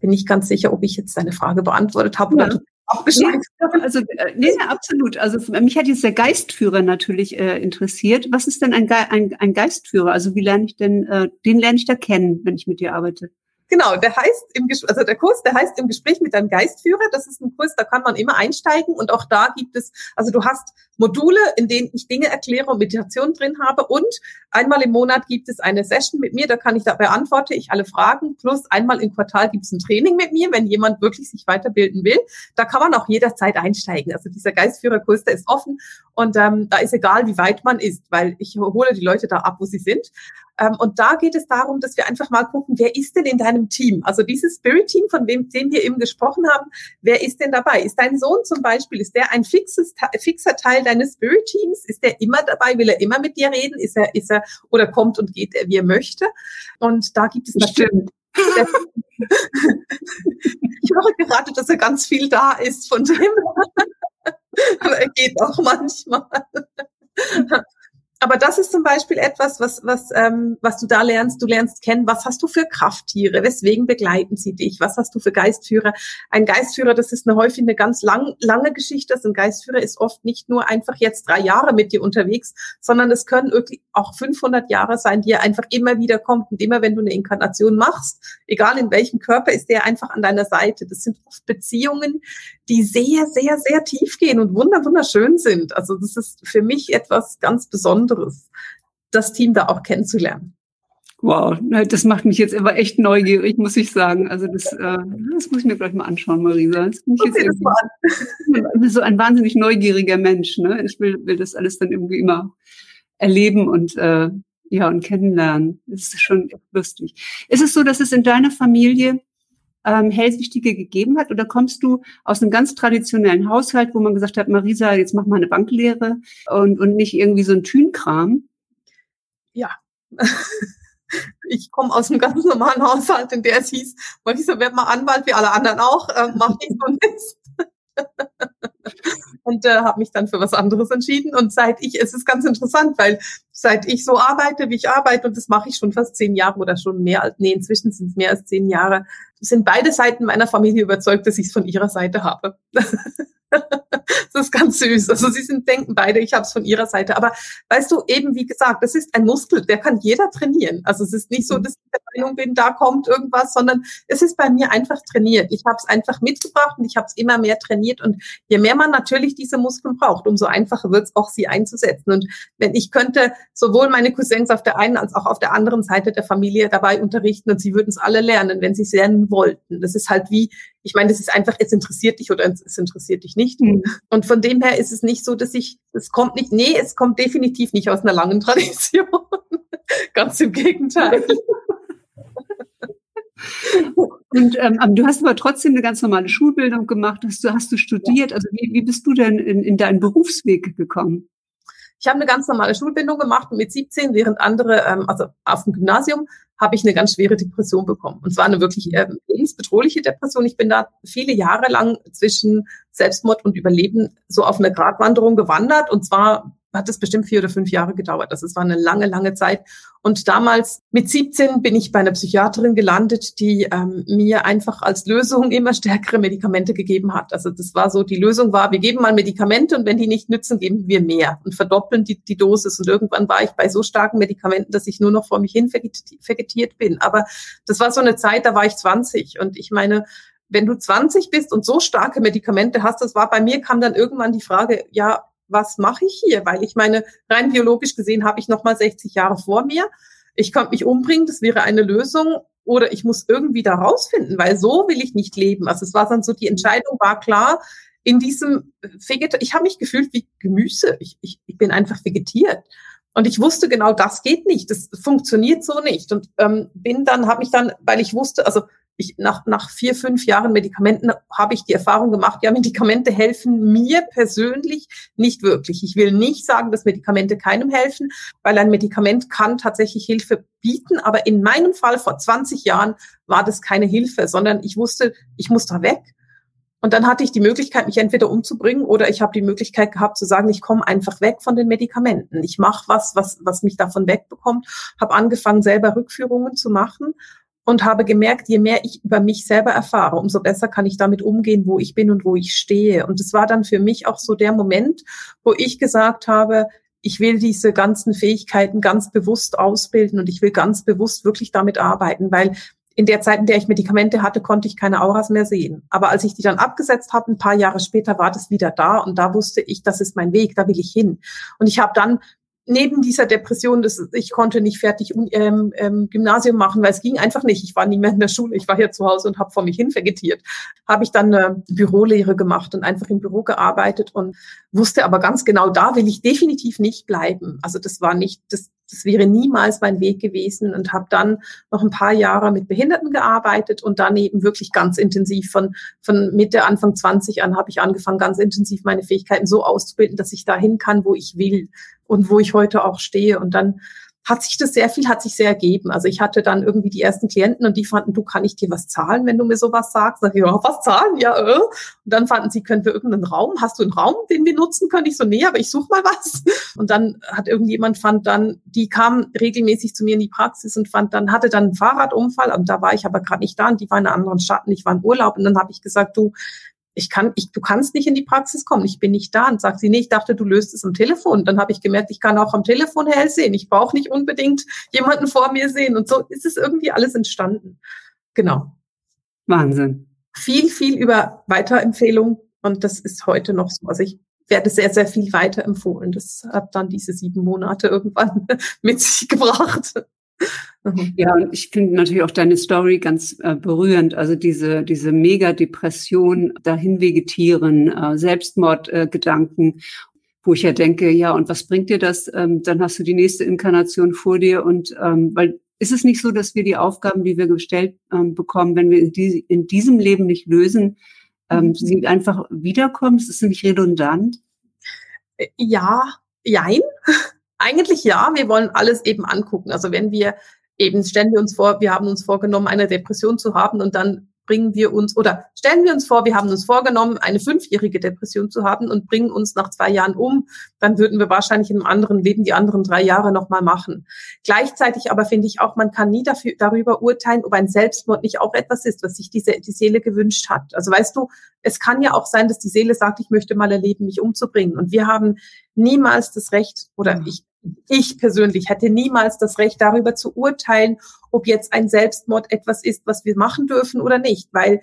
Bin ich ganz sicher, ob ich jetzt deine Frage beantwortet habe ja. oder Nee, also, äh, nee, absolut. Also mich hat jetzt der Geistführer natürlich äh, interessiert. Was ist denn ein, Ge ein, ein Geistführer? Also wie lerne ich denn, äh, den lerne ich da kennen, wenn ich mit dir arbeite? Genau, der heißt im also der Kurs, der heißt im Gespräch mit deinem Geistführer. Das ist ein Kurs, da kann man immer einsteigen und auch da gibt es, also du hast Module, in denen ich Dinge erkläre und Meditation drin habe und einmal im Monat gibt es eine Session mit mir, da kann ich da beantworte ich alle Fragen. Plus einmal im Quartal gibt es ein Training mit mir, wenn jemand wirklich sich weiterbilden will. Da kann man auch jederzeit einsteigen. Also dieser Geistführerkurs, der ist offen und ähm, da ist egal, wie weit man ist, weil ich hole die Leute da ab, wo sie sind. Ähm, und da geht es darum, dass wir einfach mal gucken, wer ist denn in deinem Team? Also dieses Spirit-Team, von wem, dem wir eben gesprochen haben, wer ist denn dabei? Ist dein Sohn zum Beispiel, ist der ein fixes, fixer Teil deines Spirit-Teams? Ist der immer dabei? Will er immer mit dir reden? Ist er, ist er, oder kommt und geht er, wie er möchte? Und da gibt es natürlich ich höre gerade, dass er ganz viel da ist von dem. Aber er geht auch manchmal aber das ist zum Beispiel etwas, was, was, ähm, was du da lernst. Du lernst kennen, was hast du für Krafttiere, weswegen begleiten sie dich, was hast du für Geistführer. Ein Geistführer, das ist eine häufig eine ganz lang, lange Geschichte. Also ein Geistführer ist oft nicht nur einfach jetzt drei Jahre mit dir unterwegs, sondern es können wirklich auch 500 Jahre sein, die er einfach immer wieder kommt. Und immer wenn du eine Inkarnation machst, egal in welchem Körper, ist der einfach an deiner Seite. Das sind oft Beziehungen, die sehr, sehr, sehr tief gehen und wunderschön sind. Also das ist für mich etwas ganz Besonderes, das Team da auch kennenzulernen. Wow, das macht mich jetzt aber echt neugierig, muss ich sagen. Also das, äh, das muss ich mir gleich mal anschauen, Marisa. Das bin ich jetzt irgendwie, so ein wahnsinnig neugieriger Mensch. Ne? Ich will, will das alles dann irgendwie immer erleben und äh, ja und kennenlernen. Das ist schon lustig. Ist es so, dass es in deiner Familie ähm, Hellsichtige gegeben hat? Oder kommst du aus einem ganz traditionellen Haushalt, wo man gesagt hat, Marisa, jetzt mach mal eine Banklehre und, und nicht irgendwie so ein Tünkram? Ja. ich komme aus einem ganz normalen Haushalt, in der es hieß, Marisa, werd mal Anwalt, wie alle anderen auch, äh, mach nicht so Mist. und äh, habe mich dann für was anderes entschieden. Und seit ich, es ist ganz interessant, weil seit ich so arbeite, wie ich arbeite, und das mache ich schon fast zehn Jahre oder schon mehr als, nee, inzwischen sind es mehr als zehn Jahre, sind beide Seiten meiner Familie überzeugt, dass ich es von ihrer Seite habe. das ist ganz süß. Also sie sind, denken beide, ich habe es von ihrer Seite. Aber weißt du, eben wie gesagt, das ist ein Muskel, der kann jeder trainieren. Also es ist nicht so, dass ich der Meinung bin, da kommt irgendwas, sondern es ist bei mir einfach trainiert. Ich habe es einfach mitgebracht und ich habe es immer mehr trainiert. Und je mehr man natürlich diese Muskeln braucht, umso einfacher wird es auch, sie einzusetzen. Und wenn ich könnte sowohl meine Cousins auf der einen als auch auf der anderen Seite der Familie dabei unterrichten und sie würden es alle lernen, wenn sie es lernen wollten. Das ist halt wie ich meine, das ist einfach, es interessiert dich oder es interessiert dich nicht. Mhm. Und von dem her ist es nicht so, dass ich, es kommt nicht, nee, es kommt definitiv nicht aus einer langen Tradition. Ganz im Gegenteil. Und ähm, du hast aber trotzdem eine ganz normale Schulbildung gemacht, hast du, hast du studiert. Also wie, wie bist du denn in, in deinen Berufsweg gekommen? Ich habe eine ganz normale Schulbindung gemacht mit 17, während andere, ähm, also auf dem Gymnasium, habe ich eine ganz schwere Depression bekommen. Und zwar eine wirklich äh, lebensbedrohliche Depression. Ich bin da viele Jahre lang zwischen Selbstmord und Überleben so auf eine Gratwanderung gewandert. Und zwar hat es bestimmt vier oder fünf Jahre gedauert. Das war eine lange, lange Zeit. Und damals mit 17 bin ich bei einer Psychiaterin gelandet, die ähm, mir einfach als Lösung immer stärkere Medikamente gegeben hat. Also das war so, die Lösung war, wir geben mal Medikamente und wenn die nicht nützen, geben wir mehr und verdoppeln die, die Dosis. Und irgendwann war ich bei so starken Medikamenten, dass ich nur noch vor mich hin vegetiert bin. Aber das war so eine Zeit, da war ich 20 und ich meine, wenn du 20 bist und so starke Medikamente hast, das war bei mir, kam dann irgendwann die Frage, ja, was mache ich hier? Weil ich meine, rein biologisch gesehen habe ich noch mal 60 Jahre vor mir. Ich könnte mich umbringen, das wäre eine Lösung. Oder ich muss irgendwie da rausfinden, weil so will ich nicht leben. Also es war dann so, die Entscheidung war klar, in diesem Veget ich habe mich gefühlt wie Gemüse. Ich, ich, ich bin einfach vegetiert. Und ich wusste genau, das geht nicht, das funktioniert so nicht. Und ähm, bin dann, habe ich dann, weil ich wusste, also ich, nach, nach vier, fünf Jahren Medikamenten habe ich die Erfahrung gemacht, ja, Medikamente helfen mir persönlich nicht wirklich. Ich will nicht sagen, dass Medikamente keinem helfen, weil ein Medikament kann tatsächlich Hilfe bieten. Aber in meinem Fall vor 20 Jahren war das keine Hilfe, sondern ich wusste, ich muss da weg. Und dann hatte ich die Möglichkeit, mich entweder umzubringen oder ich habe die Möglichkeit gehabt zu sagen, ich komme einfach weg von den Medikamenten. Ich mache was, was, was mich davon wegbekommt. Habe angefangen, selber Rückführungen zu machen und habe gemerkt, je mehr ich über mich selber erfahre, umso besser kann ich damit umgehen, wo ich bin und wo ich stehe. Und es war dann für mich auch so der Moment, wo ich gesagt habe, ich will diese ganzen Fähigkeiten ganz bewusst ausbilden und ich will ganz bewusst wirklich damit arbeiten, weil in der Zeit, in der ich Medikamente hatte, konnte ich keine Auras mehr sehen. Aber als ich die dann abgesetzt habe, ein paar Jahre später, war das wieder da und da wusste ich, das ist mein Weg, da will ich hin. Und ich habe dann neben dieser Depression, das, ich konnte nicht fertig ähm, ähm, Gymnasium machen, weil es ging einfach nicht. Ich war nie mehr in der Schule, ich war hier zu Hause und habe vor mich hin vegetiert. Habe ich dann eine Bürolehre gemacht und einfach im Büro gearbeitet und wusste aber ganz genau, da will ich definitiv nicht bleiben. Also das war nicht, das, das wäre niemals mein Weg gewesen und habe dann noch ein paar Jahre mit Behinderten gearbeitet und dann eben wirklich ganz intensiv von, von Mitte, Anfang 20 an habe ich angefangen, ganz intensiv meine Fähigkeiten so auszubilden, dass ich dahin kann, wo ich will und wo ich heute auch stehe. Und dann hat sich das sehr viel, hat sich sehr ergeben. Also ich hatte dann irgendwie die ersten Klienten und die fanden, du kann ich dir was zahlen, wenn du mir sowas sagst. Sag ich, ja, was zahlen? Ja, äh. Und dann fanden sie, können wir irgendeinen Raum? Hast du einen Raum, den wir nutzen können? Ich so, nee, aber ich suche mal was. Und dann hat irgendjemand fand dann, die kam regelmäßig zu mir in die Praxis und fand dann, hatte dann einen Fahrradunfall und da war ich aber gerade nicht da und die war in einer anderen Stadt und ich war im Urlaub und dann habe ich gesagt, du, ich kann, ich, du kannst nicht in die Praxis kommen, ich bin nicht da. Und sagt sie, nee, ich dachte, du löst es am Telefon. Dann habe ich gemerkt, ich kann auch am Telefon hell sehen. Ich brauche nicht unbedingt jemanden vor mir sehen. Und so ist es irgendwie alles entstanden. Genau. Wahnsinn. Viel, viel über Weiterempfehlung. Und das ist heute noch so. Also ich werde sehr, sehr viel weiterempfohlen. Das hat dann diese sieben Monate irgendwann mit sich gebracht. Mhm. Ja, und ich finde natürlich auch deine Story ganz äh, berührend. Also diese, diese Mega-Depression, dahin vegetieren, äh, Selbstmordgedanken, äh, wo ich ja denke, ja, und was bringt dir das? Ähm, dann hast du die nächste Inkarnation vor dir und ähm, weil ist es nicht so, dass wir die Aufgaben, die wir gestellt ähm, bekommen, wenn wir in, die, in diesem Leben nicht lösen, ähm, mhm. sie einfach wiederkommen? Ist es nicht redundant? Äh, ja, jein. Eigentlich ja, wir wollen alles eben angucken. Also wenn wir eben stellen wir uns vor, wir haben uns vorgenommen, eine Depression zu haben und dann bringen wir uns oder stellen wir uns vor, wir haben uns vorgenommen, eine fünfjährige Depression zu haben und bringen uns nach zwei Jahren um, dann würden wir wahrscheinlich in einem anderen Leben die anderen drei Jahre nochmal machen. Gleichzeitig aber finde ich auch, man kann nie dafür, darüber urteilen, ob ein Selbstmord nicht auch etwas ist, was sich diese, die Seele gewünscht hat. Also weißt du, es kann ja auch sein, dass die Seele sagt, ich möchte mal erleben, mich umzubringen. Und wir haben niemals das Recht, oder ich ich persönlich hätte niemals das Recht, darüber zu urteilen, ob jetzt ein Selbstmord etwas ist, was wir machen dürfen oder nicht, weil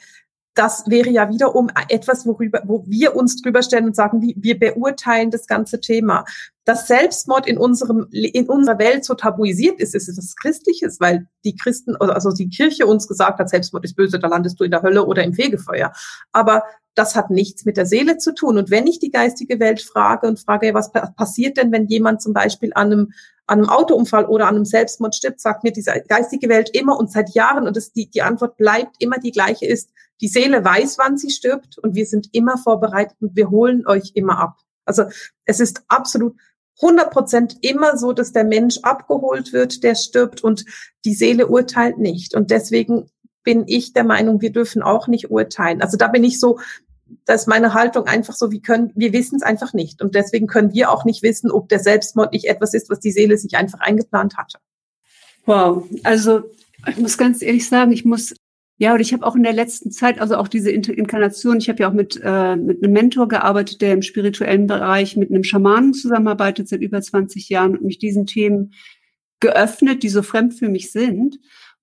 das wäre ja wiederum etwas, worüber, wo wir uns drüber stellen und sagen, wie, wir beurteilen das ganze Thema. Dass Selbstmord in unserem, in unserer Welt so tabuisiert ist, ist etwas Christliches, weil die Christen, also die Kirche uns gesagt hat, Selbstmord ist böse, da landest du in der Hölle oder im Fegefeuer. Aber das hat nichts mit der Seele zu tun. Und wenn ich die geistige Welt frage und frage, was passiert denn, wenn jemand zum Beispiel an einem, an einem Autounfall oder an einem Selbstmord stirbt, sagt mir diese geistige Welt immer und seit Jahren, und das, die, die Antwort bleibt immer die gleiche ist, die Seele weiß, wann sie stirbt und wir sind immer vorbereitet und wir holen euch immer ab. Also es ist absolut 100 Prozent immer so, dass der Mensch abgeholt wird, der stirbt und die Seele urteilt nicht. Und deswegen bin ich der Meinung, wir dürfen auch nicht urteilen. Also da bin ich so, da meine Haltung einfach so, wir können, wir wissen es einfach nicht. Und deswegen können wir auch nicht wissen, ob der Selbstmord nicht etwas ist, was die Seele sich einfach eingeplant hatte. Wow. Also ich muss ganz ehrlich sagen, ich muss ja, und ich habe auch in der letzten Zeit, also auch diese Inkarnation, ich habe ja auch mit, äh, mit einem Mentor gearbeitet, der im spirituellen Bereich mit einem Schamanen zusammenarbeitet seit über 20 Jahren und mich diesen Themen geöffnet, die so fremd für mich sind.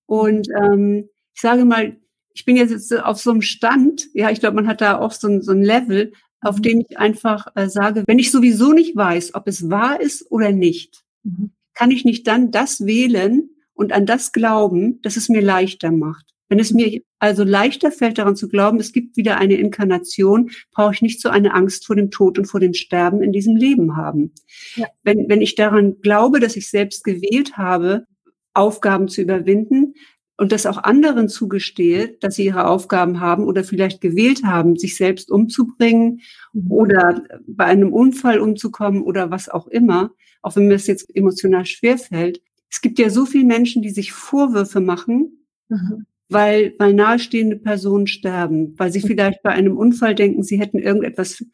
Und ähm, ich sage mal, ich bin jetzt auf so einem Stand, ja, ich glaube, man hat da auch so ein, so ein Level, auf mhm. dem ich einfach äh, sage, wenn ich sowieso nicht weiß, ob es wahr ist oder nicht, mhm. kann ich nicht dann das wählen und an das glauben, dass es mir leichter macht. Wenn es mir also leichter fällt, daran zu glauben, es gibt wieder eine Inkarnation, brauche ich nicht so eine Angst vor dem Tod und vor dem Sterben in diesem Leben haben. Ja. Wenn, wenn ich daran glaube, dass ich selbst gewählt habe, Aufgaben zu überwinden und das auch anderen zugestehe, dass sie ihre Aufgaben haben oder vielleicht gewählt haben, sich selbst umzubringen mhm. oder bei einem Unfall umzukommen oder was auch immer, auch wenn mir das jetzt emotional schwerfällt. Es gibt ja so viele Menschen, die sich Vorwürfe machen, mhm weil, weil nahestehende Personen sterben, weil sie mhm. vielleicht bei einem Unfall denken, sie hätten irgendetwas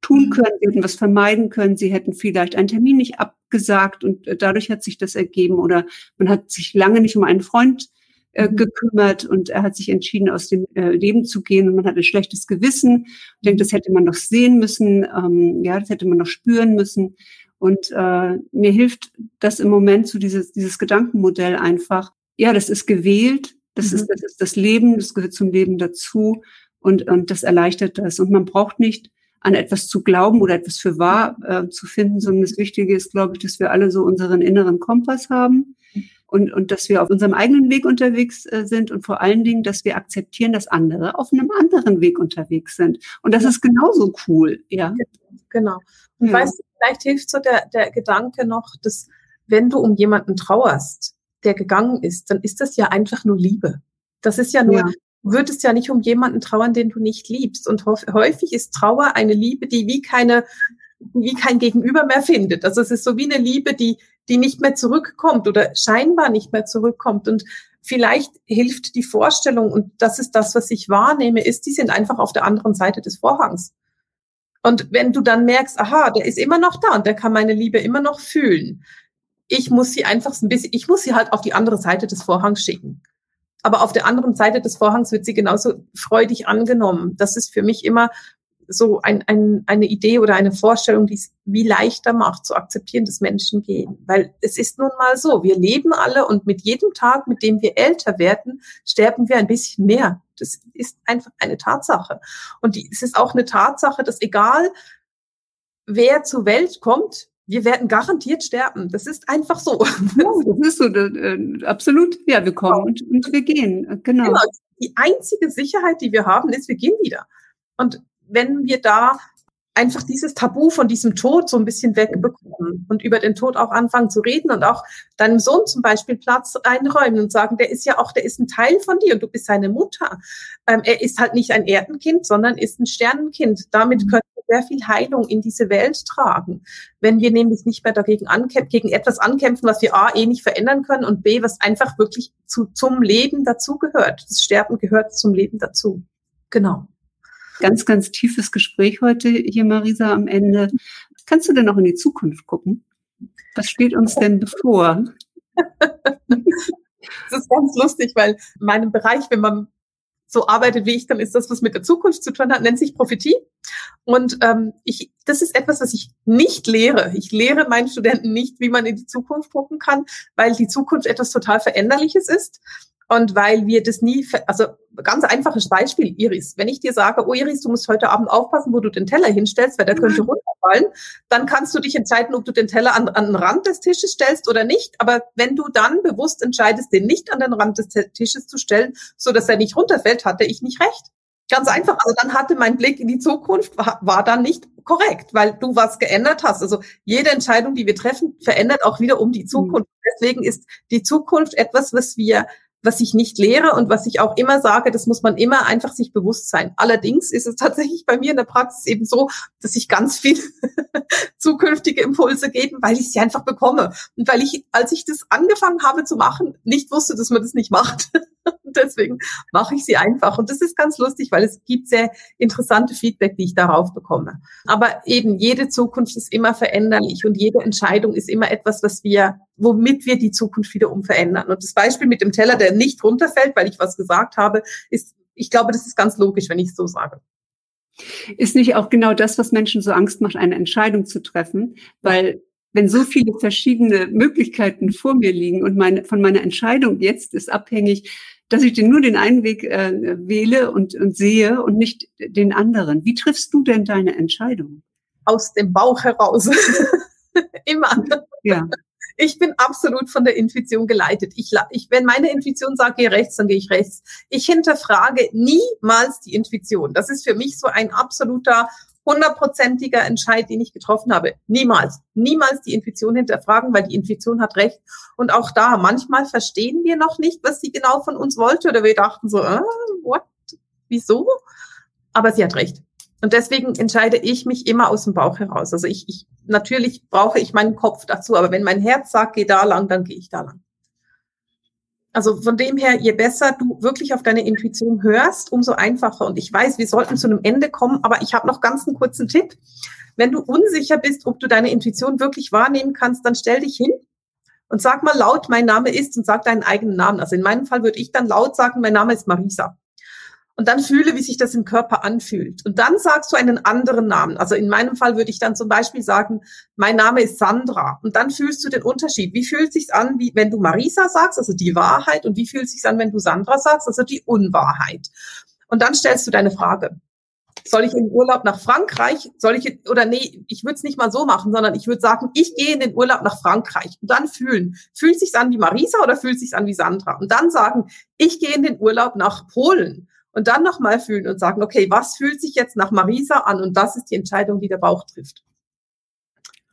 tun mhm. können, sie hätten was vermeiden können, sie hätten vielleicht einen Termin nicht abgesagt und äh, dadurch hat sich das ergeben oder man hat sich lange nicht um einen Freund äh, mhm. gekümmert und er hat sich entschieden, aus dem äh, Leben zu gehen und man hat ein schlechtes Gewissen, denkt, das hätte man doch sehen müssen, ähm, ja, das hätte man doch spüren müssen. Und äh, mir hilft das im Moment so dieses, dieses Gedankenmodell einfach. Ja, das ist gewählt, das, mhm. ist, das ist das Leben, das gehört zum Leben dazu und, und das erleichtert das. Und man braucht nicht an etwas zu glauben oder etwas für wahr äh, zu finden, sondern das Wichtige ist, glaube ich, dass wir alle so unseren inneren Kompass haben und, und dass wir auf unserem eigenen Weg unterwegs äh, sind und vor allen Dingen, dass wir akzeptieren, dass andere auf einem anderen Weg unterwegs sind. Und das ja. ist genauso cool, ja. Genau. Und ja. weißt du, vielleicht hilft so der, der Gedanke noch, dass wenn du um jemanden trauerst, der gegangen ist, dann ist das ja einfach nur Liebe. Das ist ja nur, ja. du würdest ja nicht um jemanden trauern, den du nicht liebst. Und häufig ist Trauer eine Liebe, die wie keine, wie kein Gegenüber mehr findet. Also es ist so wie eine Liebe, die, die nicht mehr zurückkommt oder scheinbar nicht mehr zurückkommt. Und vielleicht hilft die Vorstellung, und das ist das, was ich wahrnehme, ist, die sind einfach auf der anderen Seite des Vorhangs. Und wenn du dann merkst, aha, der ist immer noch da und der kann meine Liebe immer noch fühlen, ich muss sie einfach ein bisschen, ich muss sie halt auf die andere Seite des Vorhangs schicken. Aber auf der anderen Seite des Vorhangs wird sie genauso freudig angenommen. Das ist für mich immer so ein, ein, eine Idee oder eine Vorstellung, die es wie leichter macht, zu akzeptieren, dass Menschen gehen. Weil es ist nun mal so, wir leben alle und mit jedem Tag, mit dem wir älter werden, sterben wir ein bisschen mehr. Das ist einfach eine Tatsache. Und die, es ist auch eine Tatsache, dass egal wer zur Welt kommt, wir werden garantiert sterben. Das ist einfach so. Ja, das ist so, äh, absolut. Ja, wir kommen und, und wir gehen. Äh, genau. genau. Die einzige Sicherheit, die wir haben, ist, wir gehen wieder. Und wenn wir da einfach dieses Tabu von diesem Tod so ein bisschen wegbekommen und über den Tod auch anfangen zu reden und auch deinem Sohn zum Beispiel Platz einräumen und sagen, der ist ja auch, der ist ein Teil von dir und du bist seine Mutter. Ähm, er ist halt nicht ein Erdenkind, sondern ist ein Sternenkind. Damit mhm. können wir sehr viel Heilung in diese Welt tragen. Wenn wir nämlich nicht mehr dagegen ankämpfen, gegen etwas ankämpfen, was wir A, eh nicht verändern können und B, was einfach wirklich zu, zum Leben dazugehört. Das Sterben gehört zum Leben dazu. Genau ganz, ganz tiefes Gespräch heute hier, Marisa, am Ende. Kannst du denn noch in die Zukunft gucken? Was steht uns denn bevor? Das ist ganz lustig, weil in meinem Bereich, wenn man so arbeitet wie ich, dann ist das, was mit der Zukunft zu tun hat, nennt sich Prophetie. Und ähm, ich, das ist etwas, was ich nicht lehre. Ich lehre meinen Studenten nicht, wie man in die Zukunft gucken kann, weil die Zukunft etwas total Veränderliches ist. Und weil wir das nie, also ganz einfaches Beispiel, Iris. Wenn ich dir sage, oh Iris, du musst heute Abend aufpassen, wo du den Teller hinstellst, weil der könnte runterfallen, dann kannst du dich entscheiden, ob du den Teller an, an den Rand des Tisches stellst oder nicht. Aber wenn du dann bewusst entscheidest, den nicht an den Rand des Tisches zu stellen, so dass er nicht runterfällt, hatte ich nicht recht. Ganz einfach. Also dann hatte mein Blick in die Zukunft, war, war dann nicht korrekt, weil du was geändert hast. Also jede Entscheidung, die wir treffen, verändert auch wieder um die Zukunft. Mhm. Deswegen ist die Zukunft etwas, was wir was ich nicht lehre und was ich auch immer sage, das muss man immer einfach sich bewusst sein. Allerdings ist es tatsächlich bei mir in der Praxis eben so, dass ich ganz viel zukünftige Impulse gebe, weil ich sie einfach bekomme. Und weil ich, als ich das angefangen habe zu machen, nicht wusste, dass man das nicht macht. Deswegen mache ich sie einfach. Und das ist ganz lustig, weil es gibt sehr interessante Feedback, die ich darauf bekomme. Aber eben jede Zukunft ist immer veränderlich und jede Entscheidung ist immer etwas, was wir, womit wir die Zukunft wiederum verändern. Und das Beispiel mit dem Teller, der nicht runterfällt, weil ich was gesagt habe, ist, ich glaube, das ist ganz logisch, wenn ich es so sage. Ist nicht auch genau das, was Menschen so Angst macht, eine Entscheidung zu treffen? Weil wenn so viele verschiedene Möglichkeiten vor mir liegen und meine, von meiner Entscheidung jetzt ist abhängig, dass ich den, nur den einen Weg äh, wähle und, und sehe und nicht den anderen. Wie triffst du denn deine Entscheidung? Aus dem Bauch heraus. Immer. Ja. Ich bin absolut von der Intuition geleitet. Ich, ich, wenn meine Intuition sagt, geh rechts, dann gehe ich rechts. Ich hinterfrage niemals die Intuition. Das ist für mich so ein absoluter hundertprozentiger Entscheid, den ich getroffen habe. Niemals, niemals die Intuition hinterfragen, weil die Intuition hat recht. Und auch da, manchmal verstehen wir noch nicht, was sie genau von uns wollte oder wir dachten so, äh, what, wieso? Aber sie hat recht. Und deswegen entscheide ich mich immer aus dem Bauch heraus. Also ich, ich natürlich brauche ich meinen Kopf dazu, aber wenn mein Herz sagt, geh da lang, dann gehe ich da lang. Also von dem her, je besser du wirklich auf deine Intuition hörst, umso einfacher. Und ich weiß, wir sollten zu einem Ende kommen, aber ich habe noch ganz einen kurzen Tipp. Wenn du unsicher bist, ob du deine Intuition wirklich wahrnehmen kannst, dann stell dich hin und sag mal laut, mein Name ist und sag deinen eigenen Namen. Also in meinem Fall würde ich dann laut sagen, mein Name ist Marisa und dann fühle, wie sich das im Körper anfühlt. Und dann sagst du einen anderen Namen. Also in meinem Fall würde ich dann zum Beispiel sagen, mein Name ist Sandra. Und dann fühlst du den Unterschied. Wie fühlt sich's an, wie wenn du Marisa sagst, also die Wahrheit, und wie fühlt sich's an, wenn du Sandra sagst, also die Unwahrheit. Und dann stellst du deine Frage. Soll ich in Urlaub nach Frankreich? Soll ich oder nee, ich würde es nicht mal so machen, sondern ich würde sagen, ich gehe in den Urlaub nach Frankreich und dann fühlen. Fühlt sich's an wie Marisa oder fühlt sich's an wie Sandra? Und dann sagen, ich gehe in den Urlaub nach Polen und dann nochmal fühlen und sagen, okay, was fühlt sich jetzt nach Marisa an? Und das ist die Entscheidung, die der Bauch trifft.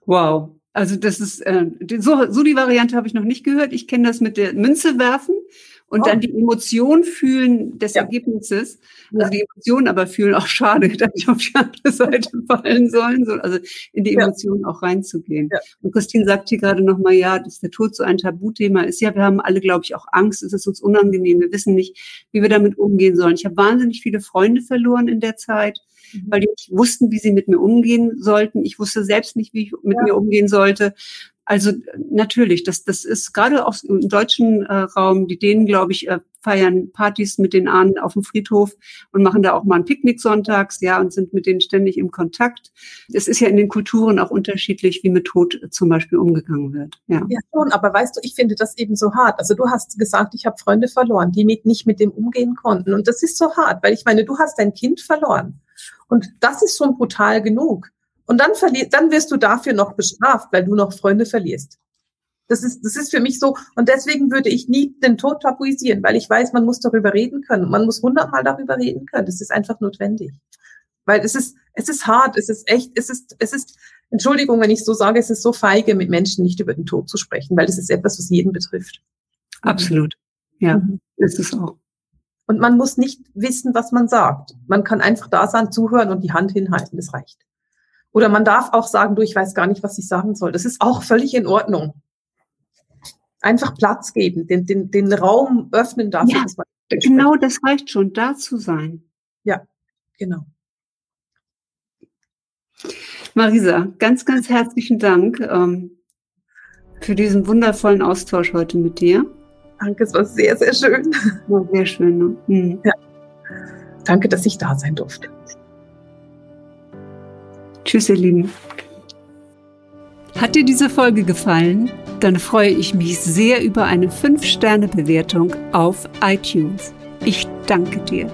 Wow. Also das ist äh, so, so die Variante habe ich noch nicht gehört. Ich kenne das mit der Münze werfen und oh. dann die Emotion fühlen des ja. Ergebnisses. Also ja. die Emotion aber fühlen, auch schade, dass ich auf die andere Seite fallen sollen, so, also in die Emotion ja. auch reinzugehen. Und Christine sagt hier gerade nochmal, ja, dass der Tod so ein Tabuthema ist. Ja, wir haben alle, glaube ich, auch Angst. Es ist uns unangenehm. Wir wissen nicht, wie wir damit umgehen sollen. Ich habe wahnsinnig viele Freunde verloren in der Zeit mhm. weil die nicht wussten, wie sie mit mir umgehen sollten. Ich wusste selbst nicht, wie ich mit mir umgehen sollte. Also natürlich, das, das ist gerade auch im deutschen äh, Raum, die Dänen, glaube ich, äh, feiern Partys mit den Ahnen auf dem Friedhof und machen da auch mal ein Picknick sonntags, ja, und sind mit denen ständig im Kontakt. Es ist ja in den Kulturen auch unterschiedlich, wie mit Tod zum Beispiel umgegangen wird. Ja. ja, schon, aber weißt du, ich finde das eben so hart. Also du hast gesagt, ich habe Freunde verloren, die mit, nicht mit dem umgehen konnten. Und das ist so hart, weil ich meine, du hast dein Kind verloren. Und das ist schon brutal genug. Und dann verli dann wirst du dafür noch bestraft, weil du noch Freunde verlierst. Das ist, das ist für mich so. Und deswegen würde ich nie den Tod tabuisieren, weil ich weiß, man muss darüber reden können. Man muss hundertmal darüber reden können. Das ist einfach notwendig. Weil es ist, es ist hart, es ist echt, es ist, es ist, Entschuldigung, wenn ich so sage, es ist so feige, mit Menschen nicht über den Tod zu sprechen, weil das ist etwas, was jeden betrifft. Absolut. Ja, mhm. ist es auch. Und man muss nicht wissen, was man sagt. Man kann einfach da sein, zuhören und die Hand hinhalten. Das reicht. Oder man darf auch sagen, du, ich weiß gar nicht, was ich sagen soll. Das ist auch völlig in Ordnung. Einfach Platz geben, den, den, den Raum öffnen dafür. Ja, dass man genau das reicht schon, da zu sein. Ja, genau. Marisa, ganz, ganz herzlichen Dank ähm, für diesen wundervollen Austausch heute mit dir. Danke, es war sehr, sehr schön. War sehr schön. Ne? Mhm. Ja. Danke, dass ich da sein durfte. Tschüss, ihr Lieben. Hat dir diese Folge gefallen? Dann freue ich mich sehr über eine 5-Sterne-Bewertung auf iTunes. Ich danke dir.